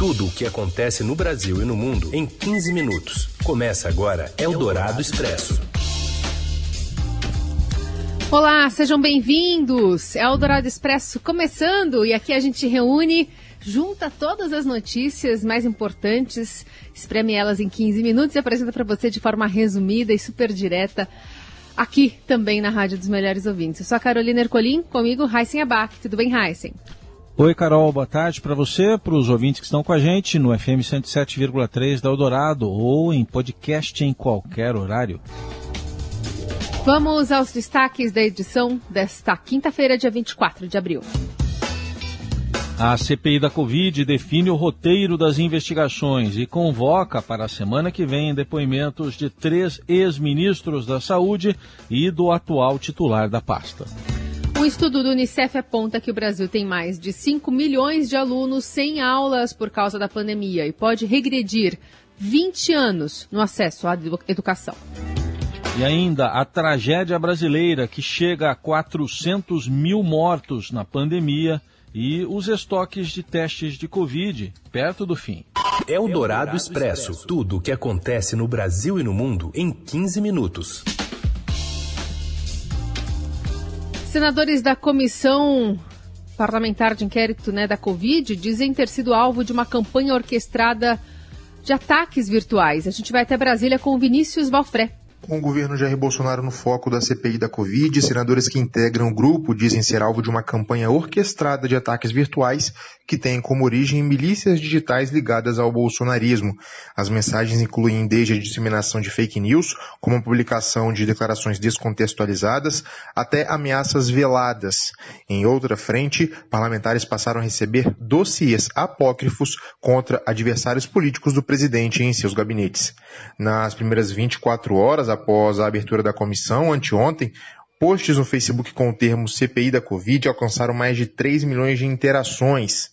Tudo o que acontece no Brasil e no mundo em 15 minutos. Começa agora Eldorado Expresso. Olá, sejam bem-vindos. Eldorado Expresso começando e aqui a gente reúne, junta todas as notícias mais importantes, espreme elas em 15 minutos e apresenta para você de forma resumida e super direta aqui também na Rádio dos Melhores Ouvintes. Eu sou a Carolina Ercolim, comigo Heisen Abac. Tudo bem, Heisen? Oi, Carol, boa tarde para você, para os ouvintes que estão com a gente no FM 107,3 da Eldorado ou em podcast em qualquer horário. Vamos aos destaques da edição desta quinta-feira, dia 24 de abril. A CPI da Covid define o roteiro das investigações e convoca para a semana que vem depoimentos de três ex-ministros da Saúde e do atual titular da pasta. Um estudo do Unicef aponta que o Brasil tem mais de 5 milhões de alunos sem aulas por causa da pandemia e pode regredir 20 anos no acesso à educação. E ainda a tragédia brasileira que chega a 400 mil mortos na pandemia e os estoques de testes de Covid perto do fim. É o Dourado Expresso. Tudo o que acontece no Brasil e no mundo em 15 minutos. Senadores da Comissão Parlamentar de Inquérito né, da Covid dizem ter sido alvo de uma campanha orquestrada de ataques virtuais. A gente vai até Brasília com Vinícius Valfré. Com o governo Jair Bolsonaro no foco da CPI da Covid, senadores que integram o grupo dizem ser alvo de uma campanha orquestrada de ataques virtuais que tem como origem milícias digitais ligadas ao bolsonarismo. As mensagens incluem desde a disseminação de fake news, como a publicação de declarações descontextualizadas, até ameaças veladas. Em outra frente, parlamentares passaram a receber dossiês apócrifos contra adversários políticos do presidente em seus gabinetes. Nas primeiras 24 horas após a abertura da comissão, anteontem, posts no Facebook com o termo CPI da Covid alcançaram mais de 3 milhões de interações.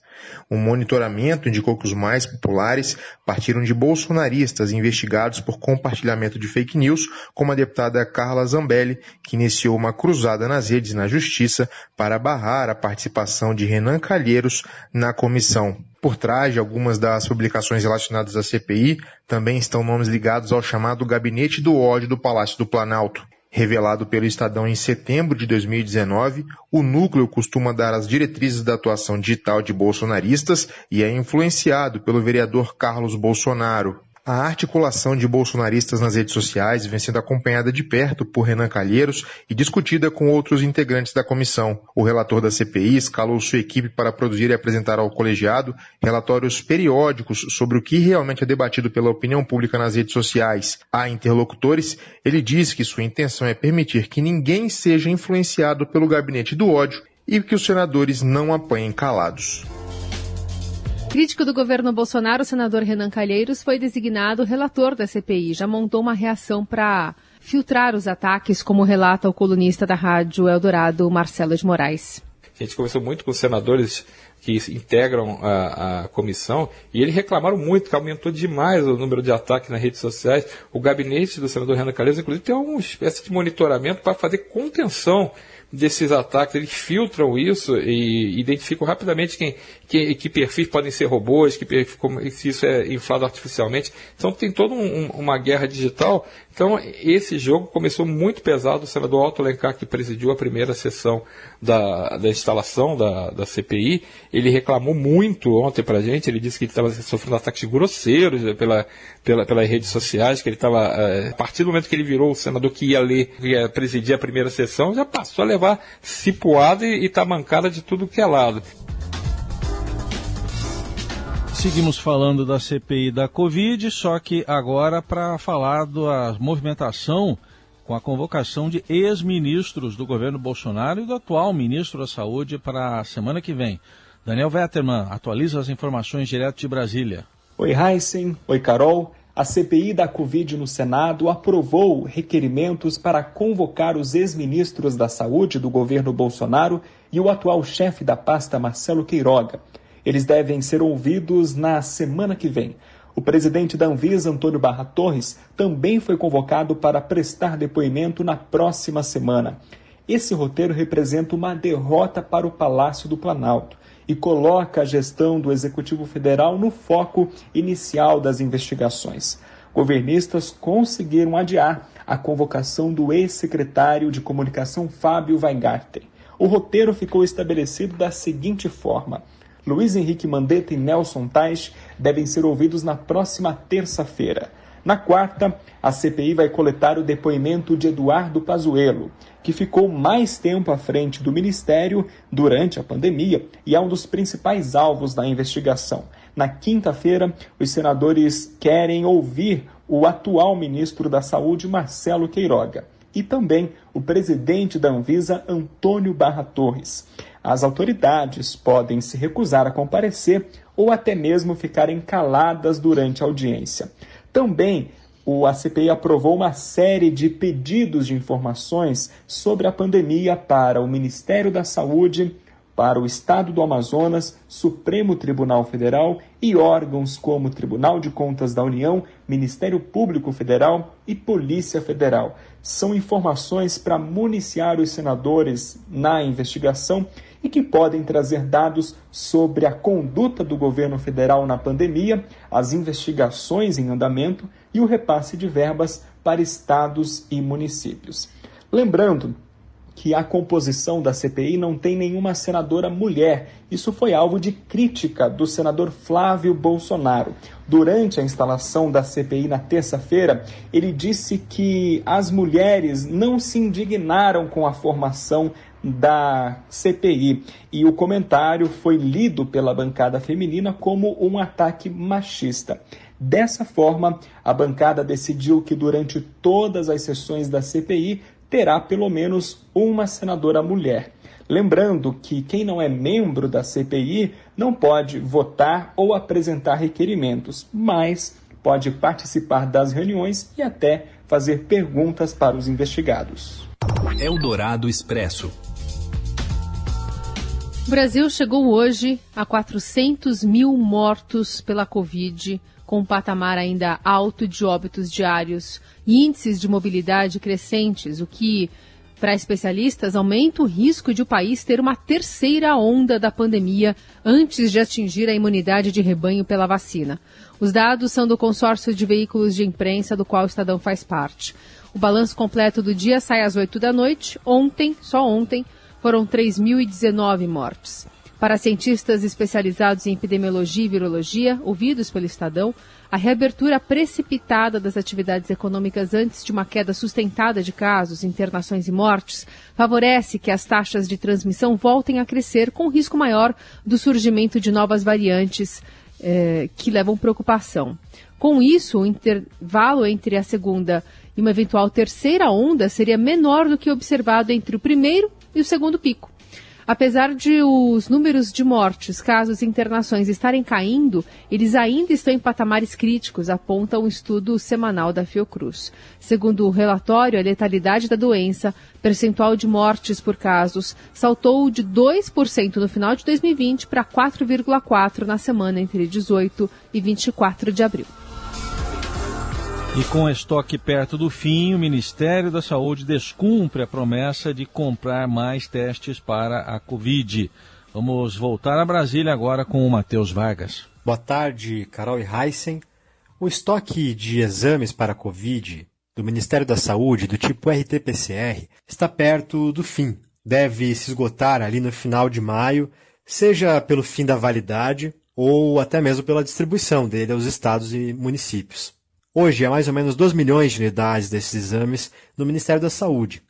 Um monitoramento indicou que os mais populares partiram de bolsonaristas investigados por compartilhamento de fake news, como a deputada Carla Zambelli, que iniciou uma cruzada nas redes na justiça para barrar a participação de Renan Calheiros na comissão. Por trás de algumas das publicações relacionadas à CPI também estão nomes ligados ao chamado Gabinete do Ódio do Palácio do Planalto. Revelado pelo Estadão em setembro de 2019, o núcleo costuma dar as diretrizes da atuação digital de bolsonaristas e é influenciado pelo vereador Carlos Bolsonaro. A articulação de bolsonaristas nas redes sociais vem sendo acompanhada de perto por Renan Calheiros e discutida com outros integrantes da comissão. O relator da CPI escalou sua equipe para produzir e apresentar ao colegiado relatórios periódicos sobre o que realmente é debatido pela opinião pública nas redes sociais. A interlocutores, ele diz que sua intenção é permitir que ninguém seja influenciado pelo gabinete do ódio e que os senadores não apanhem calados. Crítico do governo Bolsonaro, o senador Renan Calheiros foi designado relator da CPI. Já montou uma reação para filtrar os ataques, como relata o colunista da rádio Eldorado, Marcelo de Moraes. A gente conversou muito com os senadores que integram a, a, comissão e eles reclamaram muito que aumentou demais o número de ataques nas redes sociais. O gabinete do senador Renan Calheiros, inclusive, tem uma espécie de monitoramento para fazer contenção desses ataques, eles filtram isso e identificam rapidamente quem, que, que perfis podem ser robôs, que se isso é inflado artificialmente. Então tem toda um, uma guerra digital. Então esse jogo começou muito pesado. O senador Otto Lencar, que presidiu a primeira sessão da, da instalação da, da CPI, ele reclamou muito ontem para a gente. Ele disse que ele estava sofrendo ataques grosseiros pela, pela, pelas redes sociais, que ele estava, é, a partir do momento que ele virou o senador que ia ler, que ia presidir a primeira sessão, já passou a levar cipuada e, e tá mancada de tudo que é lado. Seguimos falando da CPI da Covid, só que agora para falar da movimentação com a convocação de ex-ministros do governo Bolsonaro e do atual ministro da Saúde para a semana que vem. Daniel Vetterman atualiza as informações direto de Brasília. Oi, Heisen. Oi, Carol. A CPI da Covid no Senado aprovou requerimentos para convocar os ex-ministros da Saúde do governo Bolsonaro e o atual chefe da pasta, Marcelo Queiroga. Eles devem ser ouvidos na semana que vem. O presidente da Anvisa, Antônio Barra Torres, também foi convocado para prestar depoimento na próxima semana. Esse roteiro representa uma derrota para o Palácio do Planalto. E coloca a gestão do Executivo Federal no foco inicial das investigações. Governistas conseguiram adiar a convocação do ex-secretário de Comunicação Fábio Weingarten. O roteiro ficou estabelecido da seguinte forma: Luiz Henrique Mandetta e Nelson Tais devem ser ouvidos na próxima terça-feira. Na quarta, a CPI vai coletar o depoimento de Eduardo Pazuello, que ficou mais tempo à frente do ministério durante a pandemia e é um dos principais alvos da investigação. Na quinta-feira, os senadores querem ouvir o atual ministro da Saúde, Marcelo Queiroga, e também o presidente da Anvisa, Antônio Barra Torres. As autoridades podem se recusar a comparecer ou até mesmo ficarem caladas durante a audiência. Também o ACPI aprovou uma série de pedidos de informações sobre a pandemia para o Ministério da Saúde, para o Estado do Amazonas, Supremo Tribunal Federal e órgãos como Tribunal de Contas da União, Ministério Público Federal e Polícia Federal. São informações para municiar os senadores na investigação e que podem trazer dados sobre a conduta do governo federal na pandemia, as investigações em andamento e o repasse de verbas para estados e municípios. Lembrando que a composição da CPI não tem nenhuma senadora mulher. Isso foi alvo de crítica do senador Flávio Bolsonaro. Durante a instalação da CPI na terça-feira, ele disse que as mulheres não se indignaram com a formação da CPI e o comentário foi lido pela bancada feminina como um ataque machista. Dessa forma, a bancada decidiu que durante todas as sessões da CPI terá pelo menos uma senadora mulher. Lembrando que quem não é membro da CPI não pode votar ou apresentar requerimentos, mas pode participar das reuniões e até fazer perguntas para os investigados. Eldorado Expresso. O Brasil chegou hoje a 400 mil mortos pela Covid, com um patamar ainda alto de óbitos diários e índices de mobilidade crescentes, o que, para especialistas, aumenta o risco de o país ter uma terceira onda da pandemia antes de atingir a imunidade de rebanho pela vacina. Os dados são do consórcio de veículos de imprensa do qual o Estadão faz parte. O balanço completo do dia sai às 8 da noite. Ontem, só ontem, foram 3.019 mortes. Para cientistas especializados em epidemiologia e virologia, ouvidos pelo Estadão, a reabertura precipitada das atividades econômicas antes de uma queda sustentada de casos, internações e mortes favorece que as taxas de transmissão voltem a crescer, com risco maior do surgimento de novas variantes eh, que levam preocupação. Com isso, o intervalo entre a segunda e uma eventual terceira onda seria menor do que observado entre o primeiro e o segundo pico. Apesar de os números de mortes, casos e internações estarem caindo, eles ainda estão em patamares críticos, aponta um estudo semanal da Fiocruz. Segundo o relatório, a letalidade da doença, percentual de mortes por casos, saltou de 2% no final de 2020 para 4,4% na semana entre 18 e 24 de abril. E com estoque perto do fim, o Ministério da Saúde descumpre a promessa de comprar mais testes para a Covid. Vamos voltar a Brasília agora com o Matheus Vargas. Boa tarde, Carol e Heisen. O estoque de exames para a Covid do Ministério da Saúde, do tipo RT-PCR, está perto do fim. Deve se esgotar ali no final de maio, seja pelo fim da validade ou até mesmo pela distribuição dele aos estados e municípios. Hoje há mais ou menos 2 milhões de unidades desses exames no Ministério da Saúde.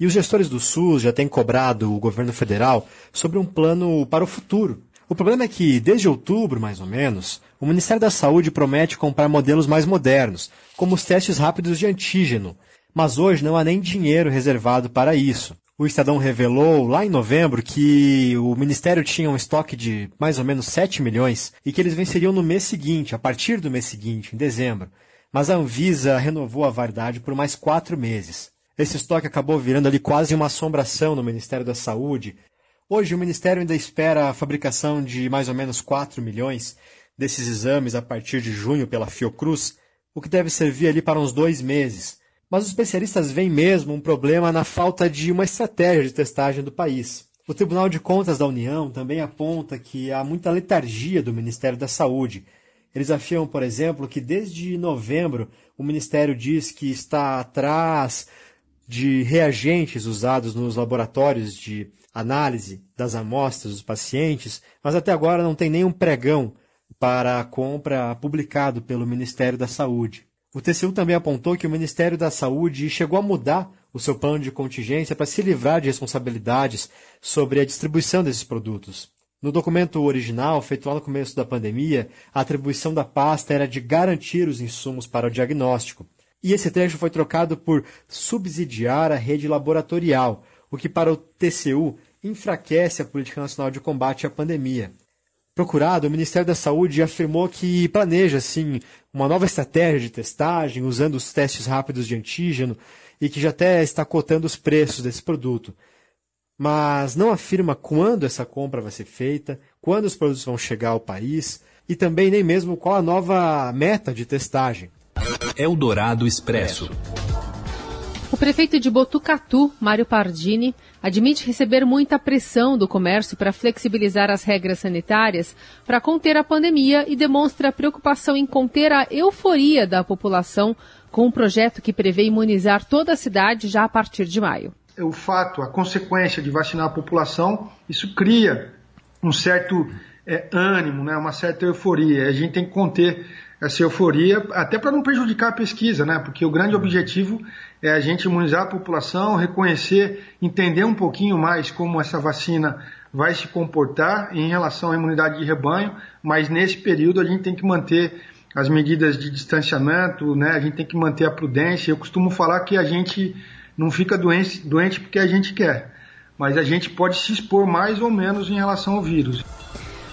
E os gestores do SUS já têm cobrado o governo federal sobre um plano para o futuro. O problema é que, desde outubro, mais ou menos, o Ministério da Saúde promete comprar modelos mais modernos, como os testes rápidos de antígeno, mas hoje não há nem dinheiro reservado para isso. O Estadão revelou lá em novembro que o Ministério tinha um estoque de mais ou menos 7 milhões e que eles venceriam no mês seguinte, a partir do mês seguinte, em dezembro mas a Anvisa renovou a validade por mais quatro meses. Esse estoque acabou virando ali quase uma assombração no Ministério da Saúde. Hoje o Ministério ainda espera a fabricação de mais ou menos 4 milhões desses exames a partir de junho pela Fiocruz, o que deve servir ali para uns dois meses. Mas os especialistas veem mesmo um problema na falta de uma estratégia de testagem do país. O Tribunal de Contas da União também aponta que há muita letargia do Ministério da Saúde. Eles afirmam, por exemplo, que desde novembro o Ministério diz que está atrás de reagentes usados nos laboratórios de análise das amostras dos pacientes, mas até agora não tem nenhum pregão para a compra publicado pelo Ministério da Saúde. O TCU também apontou que o Ministério da Saúde chegou a mudar o seu plano de contingência para se livrar de responsabilidades sobre a distribuição desses produtos. No documento original, feito lá no começo da pandemia, a atribuição da pasta era de garantir os insumos para o diagnóstico. E esse trecho foi trocado por subsidiar a rede laboratorial, o que para o TCU enfraquece a Política Nacional de Combate à Pandemia. Procurado, o Ministério da Saúde afirmou que planeja, sim, uma nova estratégia de testagem, usando os testes rápidos de antígeno, e que já até está cotando os preços desse produto. Mas não afirma quando essa compra vai ser feita, quando os produtos vão chegar ao país, e também nem mesmo qual a nova meta de testagem. Eldorado Expresso. O prefeito de Botucatu, Mário Pardini, admite receber muita pressão do comércio para flexibilizar as regras sanitárias para conter a pandemia e demonstra preocupação em conter a euforia da população com um projeto que prevê imunizar toda a cidade já a partir de maio. O fato, a consequência de vacinar a população, isso cria um certo é, ânimo, né, uma certa euforia. A gente tem que conter essa euforia, até para não prejudicar a pesquisa, né? Porque o grande objetivo é a gente imunizar a população, reconhecer, entender um pouquinho mais como essa vacina vai se comportar em relação à imunidade de rebanho, mas nesse período a gente tem que manter as medidas de distanciamento, né? A gente tem que manter a prudência. Eu costumo falar que a gente não fica doente, doente porque a gente quer, mas a gente pode se expor mais ou menos em relação ao vírus.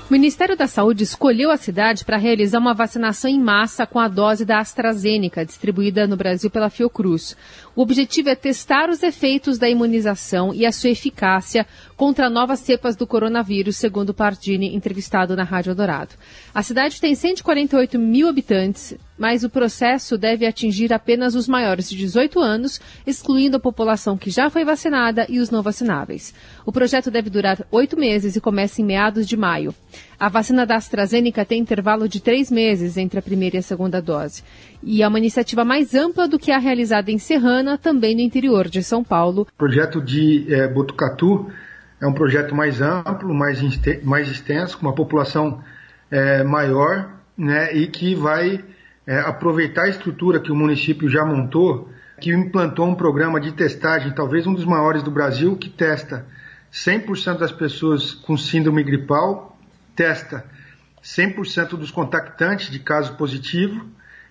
O Ministério da Saúde escolheu a cidade para realizar uma vacinação em massa com a dose da AstraZeneca, distribuída no Brasil pela Fiocruz. O objetivo é testar os efeitos da imunização e a sua eficácia contra novas cepas do coronavírus, segundo Pardini, entrevistado na Rádio Dourado. A cidade tem 148 mil habitantes, mas o processo deve atingir apenas os maiores de 18 anos, excluindo a população que já foi vacinada e os não vacináveis. O projeto deve durar oito meses e começa em meados de maio. A vacina da AstraZeneca tem intervalo de três meses entre a primeira e a segunda dose. E é uma iniciativa mais ampla do que a realizada em Serrana, também no interior de São Paulo. O projeto de é, Botucatu é um projeto mais amplo, mais, mais extenso, com uma população é, maior, né, e que vai é, aproveitar a estrutura que o município já montou, que implantou um programa de testagem, talvez um dos maiores do Brasil, que testa 100% das pessoas com síndrome gripal, testa 100% dos contactantes de caso positivo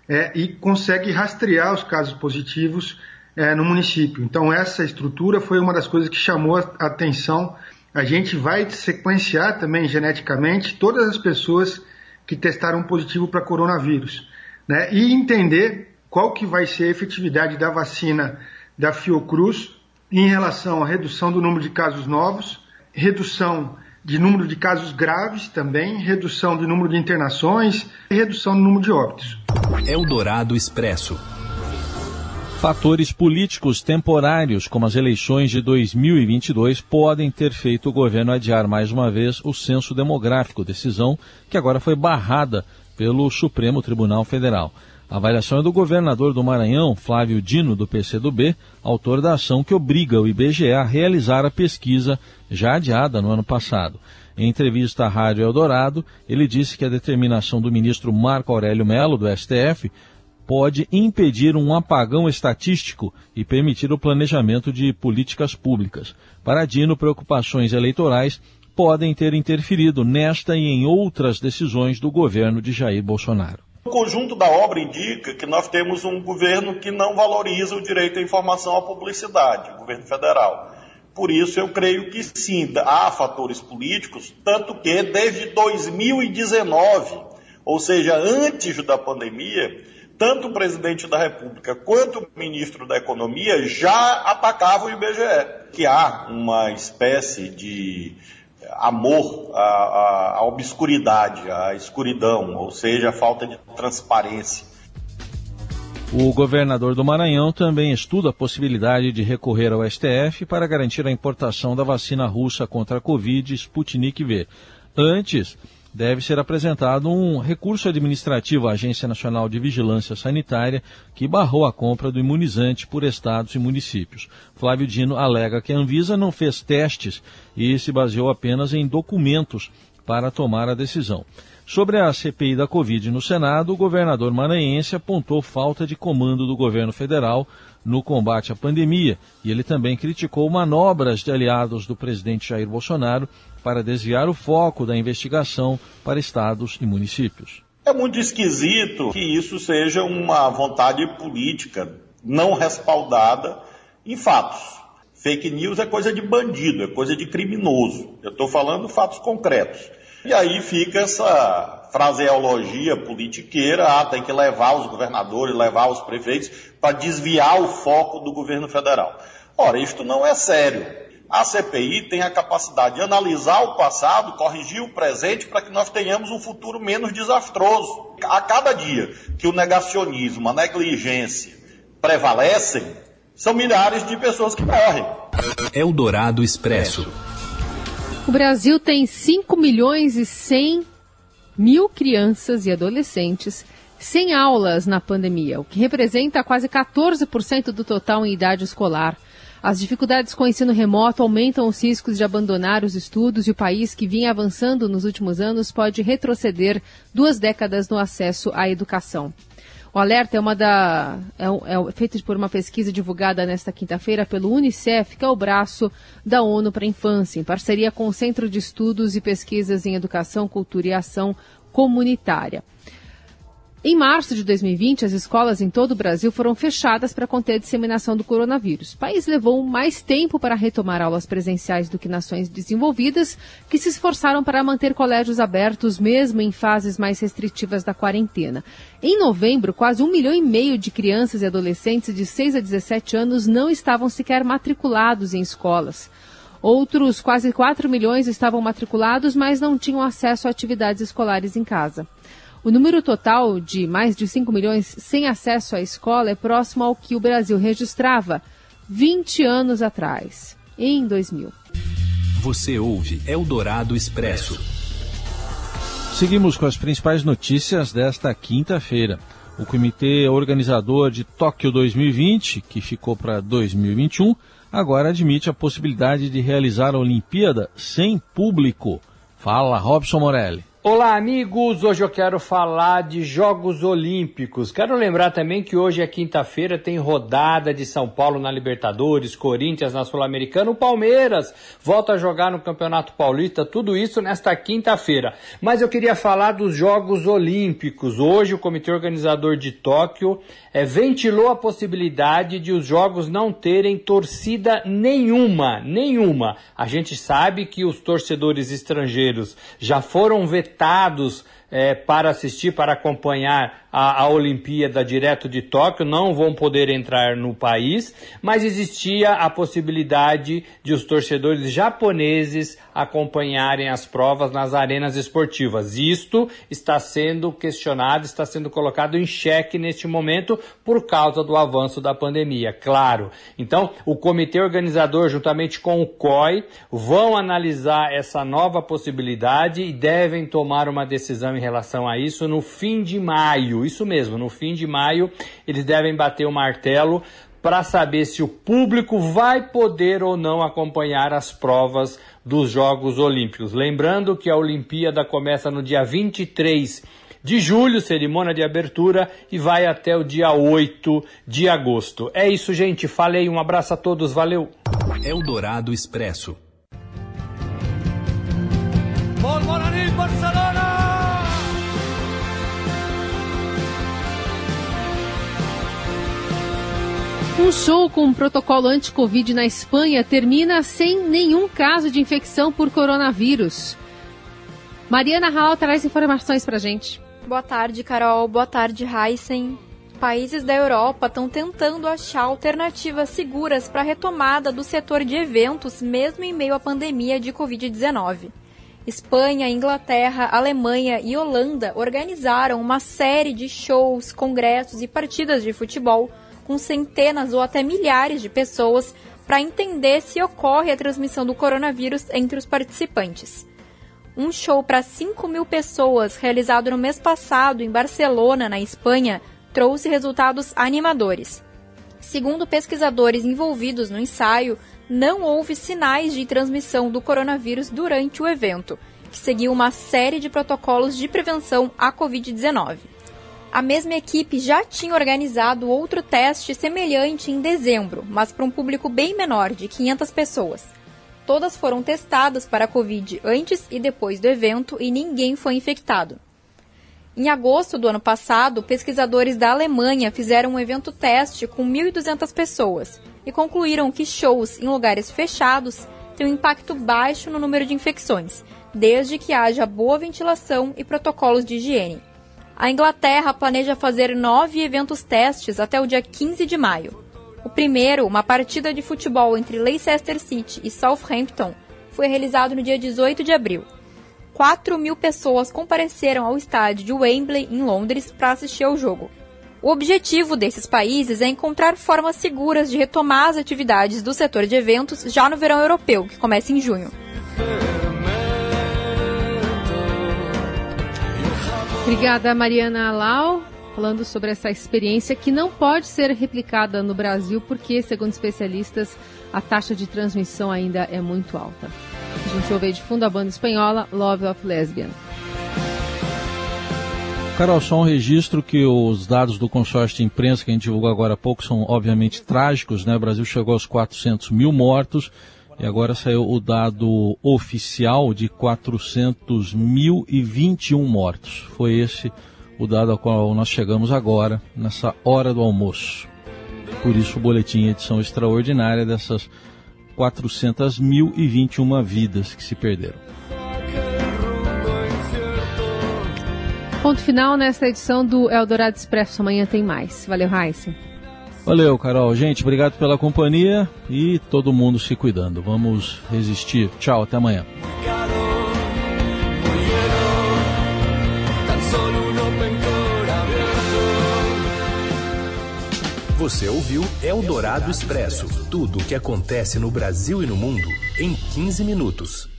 é, e consegue rastrear os casos positivos é, no município. Então, essa estrutura foi uma das coisas que chamou a atenção. A gente vai sequenciar também geneticamente todas as pessoas que testaram positivo para coronavírus né, e entender qual que vai ser a efetividade da vacina da Fiocruz em relação à redução do número de casos novos, redução de número de casos graves também, redução do número de internações e redução do número de óbitos. Eldorado Expresso. Fatores políticos temporários, como as eleições de 2022, podem ter feito o governo adiar mais uma vez o censo demográfico, decisão que agora foi barrada pelo Supremo Tribunal Federal. A avaliação é do governador do Maranhão, Flávio Dino, do PCdoB, autor da ação que obriga o IBGE a realizar a pesquisa já adiada no ano passado. Em entrevista à Rádio Eldorado, ele disse que a determinação do ministro Marco Aurélio Melo, do STF, pode impedir um apagão estatístico e permitir o planejamento de políticas públicas. Para Dino, preocupações eleitorais podem ter interferido nesta e em outras decisões do governo de Jair Bolsonaro. O conjunto da obra indica que nós temos um governo que não valoriza o direito à informação à publicidade, o governo federal. Por isso, eu creio que sim, há fatores políticos, tanto que desde 2019, ou seja, antes da pandemia, tanto o presidente da República quanto o ministro da Economia já atacavam o IBGE, que há uma espécie de amor à, à, à obscuridade, à escuridão, ou seja, a falta de transparência. O governador do Maranhão também estuda a possibilidade de recorrer ao STF para garantir a importação da vacina russa contra a Covid Sputnik V. Antes, deve ser apresentado um recurso administrativo à Agência Nacional de Vigilância Sanitária que barrou a compra do imunizante por estados e municípios. Flávio Dino alega que a Anvisa não fez testes e se baseou apenas em documentos para tomar a decisão. Sobre a CPI da Covid no Senado, o governador maranhense apontou falta de comando do governo federal no combate à pandemia e ele também criticou manobras de aliados do presidente Jair Bolsonaro para desviar o foco da investigação para estados e municípios. É muito esquisito que isso seja uma vontade política não respaldada em fatos. Fake news é coisa de bandido, é coisa de criminoso. Eu estou falando fatos concretos. E aí fica essa fraseologia politiqueira, ah, tem que levar os governadores, levar os prefeitos para desviar o foco do governo federal. Ora, isto não é sério. A CPI tem a capacidade de analisar o passado, corrigir o presente para que nós tenhamos um futuro menos desastroso. A cada dia que o negacionismo, a negligência prevalecem, são milhares de pessoas que morrem. Eldorado Expresso. O Brasil tem 5 milhões e 100 mil crianças e adolescentes sem aulas na pandemia, o que representa quase 14% do total em idade escolar. As dificuldades com o ensino remoto aumentam os riscos de abandonar os estudos e o país, que vinha avançando nos últimos anos, pode retroceder duas décadas no acesso à educação. O alerta é uma da é, é feito por uma pesquisa divulgada nesta quinta-feira pelo UNICEF, que é o braço da ONU para a Infância, em parceria com o Centro de Estudos e Pesquisas em Educação, Cultura e Ação Comunitária. Em março de 2020, as escolas em todo o Brasil foram fechadas para conter a disseminação do coronavírus. O país levou mais tempo para retomar aulas presenciais do que nações desenvolvidas, que se esforçaram para manter colégios abertos mesmo em fases mais restritivas da quarentena. Em novembro, quase um milhão e meio de crianças e adolescentes de 6 a 17 anos não estavam sequer matriculados em escolas. Outros quase 4 milhões estavam matriculados, mas não tinham acesso a atividades escolares em casa. O número total de mais de 5 milhões sem acesso à escola é próximo ao que o Brasil registrava 20 anos atrás, em 2000. Você ouve Eldorado Expresso. Seguimos com as principais notícias desta quinta-feira. O comitê organizador de Tóquio 2020, que ficou para 2021, agora admite a possibilidade de realizar a Olimpíada sem público. Fala, Robson Morelli. Olá, amigos! Hoje eu quero falar de Jogos Olímpicos. Quero lembrar também que hoje é quinta-feira, tem rodada de São Paulo na Libertadores, Corinthians na Sul-Americana, o Palmeiras volta a jogar no Campeonato Paulista, tudo isso nesta quinta-feira. Mas eu queria falar dos Jogos Olímpicos. Hoje o comitê organizador de Tóquio é, ventilou a possibilidade de os Jogos não terem torcida nenhuma, nenhuma. A gente sabe que os torcedores estrangeiros já foram vetados afetados é, para assistir, para acompanhar a, a Olimpíada direto de Tóquio, não vão poder entrar no país, mas existia a possibilidade de os torcedores japoneses acompanharem as provas nas arenas esportivas. Isto está sendo questionado, está sendo colocado em xeque neste momento por causa do avanço da pandemia, claro. Então, o comitê organizador, juntamente com o COI, vão analisar essa nova possibilidade e devem tomar uma decisão em relação a isso no fim de maio isso mesmo, no fim de maio eles devem bater o martelo para saber se o público vai poder ou não acompanhar as provas dos Jogos Olímpicos. Lembrando que a Olimpíada começa no dia 23 de julho, cerimônia de abertura, e vai até o dia 8 de agosto. É isso, gente. Falei, um abraço a todos, valeu. Eldorado Expresso. Barcelona! Show com um protocolo anti-Covid na Espanha termina sem nenhum caso de infecção por coronavírus. Mariana Hall traz informações pra gente. Boa tarde, Carol. Boa tarde, Heisen. Países da Europa estão tentando achar alternativas seguras para a retomada do setor de eventos, mesmo em meio à pandemia de Covid-19. Espanha, Inglaterra, Alemanha e Holanda organizaram uma série de shows, congressos e partidas de futebol com centenas ou até milhares de pessoas para entender se ocorre a transmissão do coronavírus entre os participantes. Um show para 5 mil pessoas, realizado no mês passado em Barcelona, na Espanha, trouxe resultados animadores. Segundo pesquisadores envolvidos no ensaio, não houve sinais de transmissão do coronavírus durante o evento, que seguiu uma série de protocolos de prevenção à Covid-19. A mesma equipe já tinha organizado outro teste semelhante em dezembro, mas para um público bem menor, de 500 pessoas. Todas foram testadas para a Covid antes e depois do evento e ninguém foi infectado. Em agosto do ano passado, pesquisadores da Alemanha fizeram um evento teste com 1.200 pessoas e concluíram que shows em lugares fechados têm um impacto baixo no número de infecções, desde que haja boa ventilação e protocolos de higiene. A Inglaterra planeja fazer nove eventos testes até o dia 15 de maio. O primeiro, uma partida de futebol entre Leicester City e Southampton, foi realizado no dia 18 de abril. 4 mil pessoas compareceram ao estádio de Wembley, em Londres, para assistir ao jogo. O objetivo desses países é encontrar formas seguras de retomar as atividades do setor de eventos já no verão europeu, que começa em junho. Obrigada, Mariana Lau, falando sobre essa experiência que não pode ser replicada no Brasil, porque, segundo especialistas, a taxa de transmissão ainda é muito alta. A gente ouve de fundo a banda espanhola Love of Lesbian. Carol, só um registro que os dados do consórcio de imprensa que a gente divulgou agora há pouco são obviamente trágicos, né? O Brasil chegou aos 400 mil mortos e agora saiu o dado oficial de 400.021 mortos. Foi esse o dado ao qual nós chegamos agora, nessa hora do almoço. Por isso o boletim edição extraordinária dessas 400.021 vidas que se perderam. Ponto final nesta edição do Eldorado Expresso. Amanhã tem mais. Valeu, Raíssa. Valeu, Carol. Gente, obrigado pela companhia e todo mundo se cuidando. Vamos resistir. Tchau, até amanhã. Você ouviu Eldorado Expresso tudo o que acontece no Brasil e no mundo em 15 minutos.